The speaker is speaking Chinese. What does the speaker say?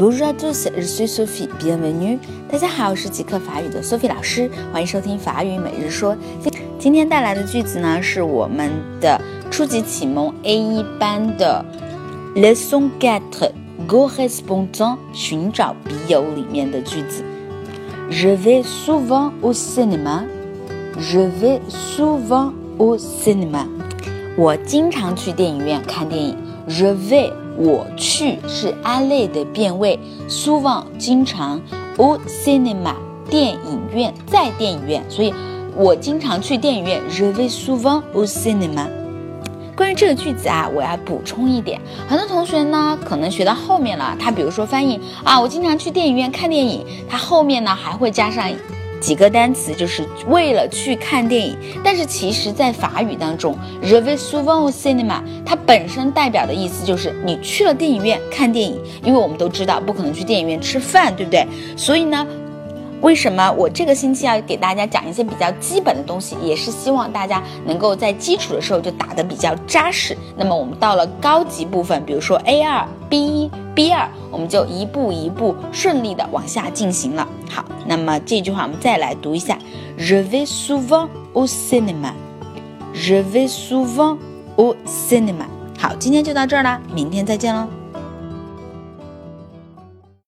Bonjour à tous, je suis Sophie. Bienvenue. 大家好，我是极客法语的 Sophie 老师，欢迎收听法语每日说。今天带来的句子呢，是我们的初级启蒙 A 一班的 Leçon quatre correspondant 寻找笔友里面的句子。Je vais souvent au cinéma. Je vais souvent au cinéma. 我经常去电影院看电影。Je vais 我去是 aller 的变位，souvent 经常，au cinema 电影院在电影院，所以我经常去电影院。Je vais souvent au cinema。关于这个句子啊，我要补充一点，很多同学呢可能学到后面了，他比如说翻译啊，我经常去电影院看电影，他后面呢还会加上。几个单词就是为了去看电影，但是其实，在法语当中 r e v i s u v o n cinema，它本身代表的意思就是你去了电影院看电影，因为我们都知道不可能去电影院吃饭，对不对？所以呢。为什么我这个星期要给大家讲一些比较基本的东西，也是希望大家能够在基础的时候就打得比较扎实。那么我们到了高级部分，比如说 A 二、B 一、B 二，我们就一步一步顺利的往下进行了。好，那么这句话我们再来读一下：Je vais souvent au cinéma. Je vais souvent au cinéma. 好，今天就到这儿啦，明天再见喽。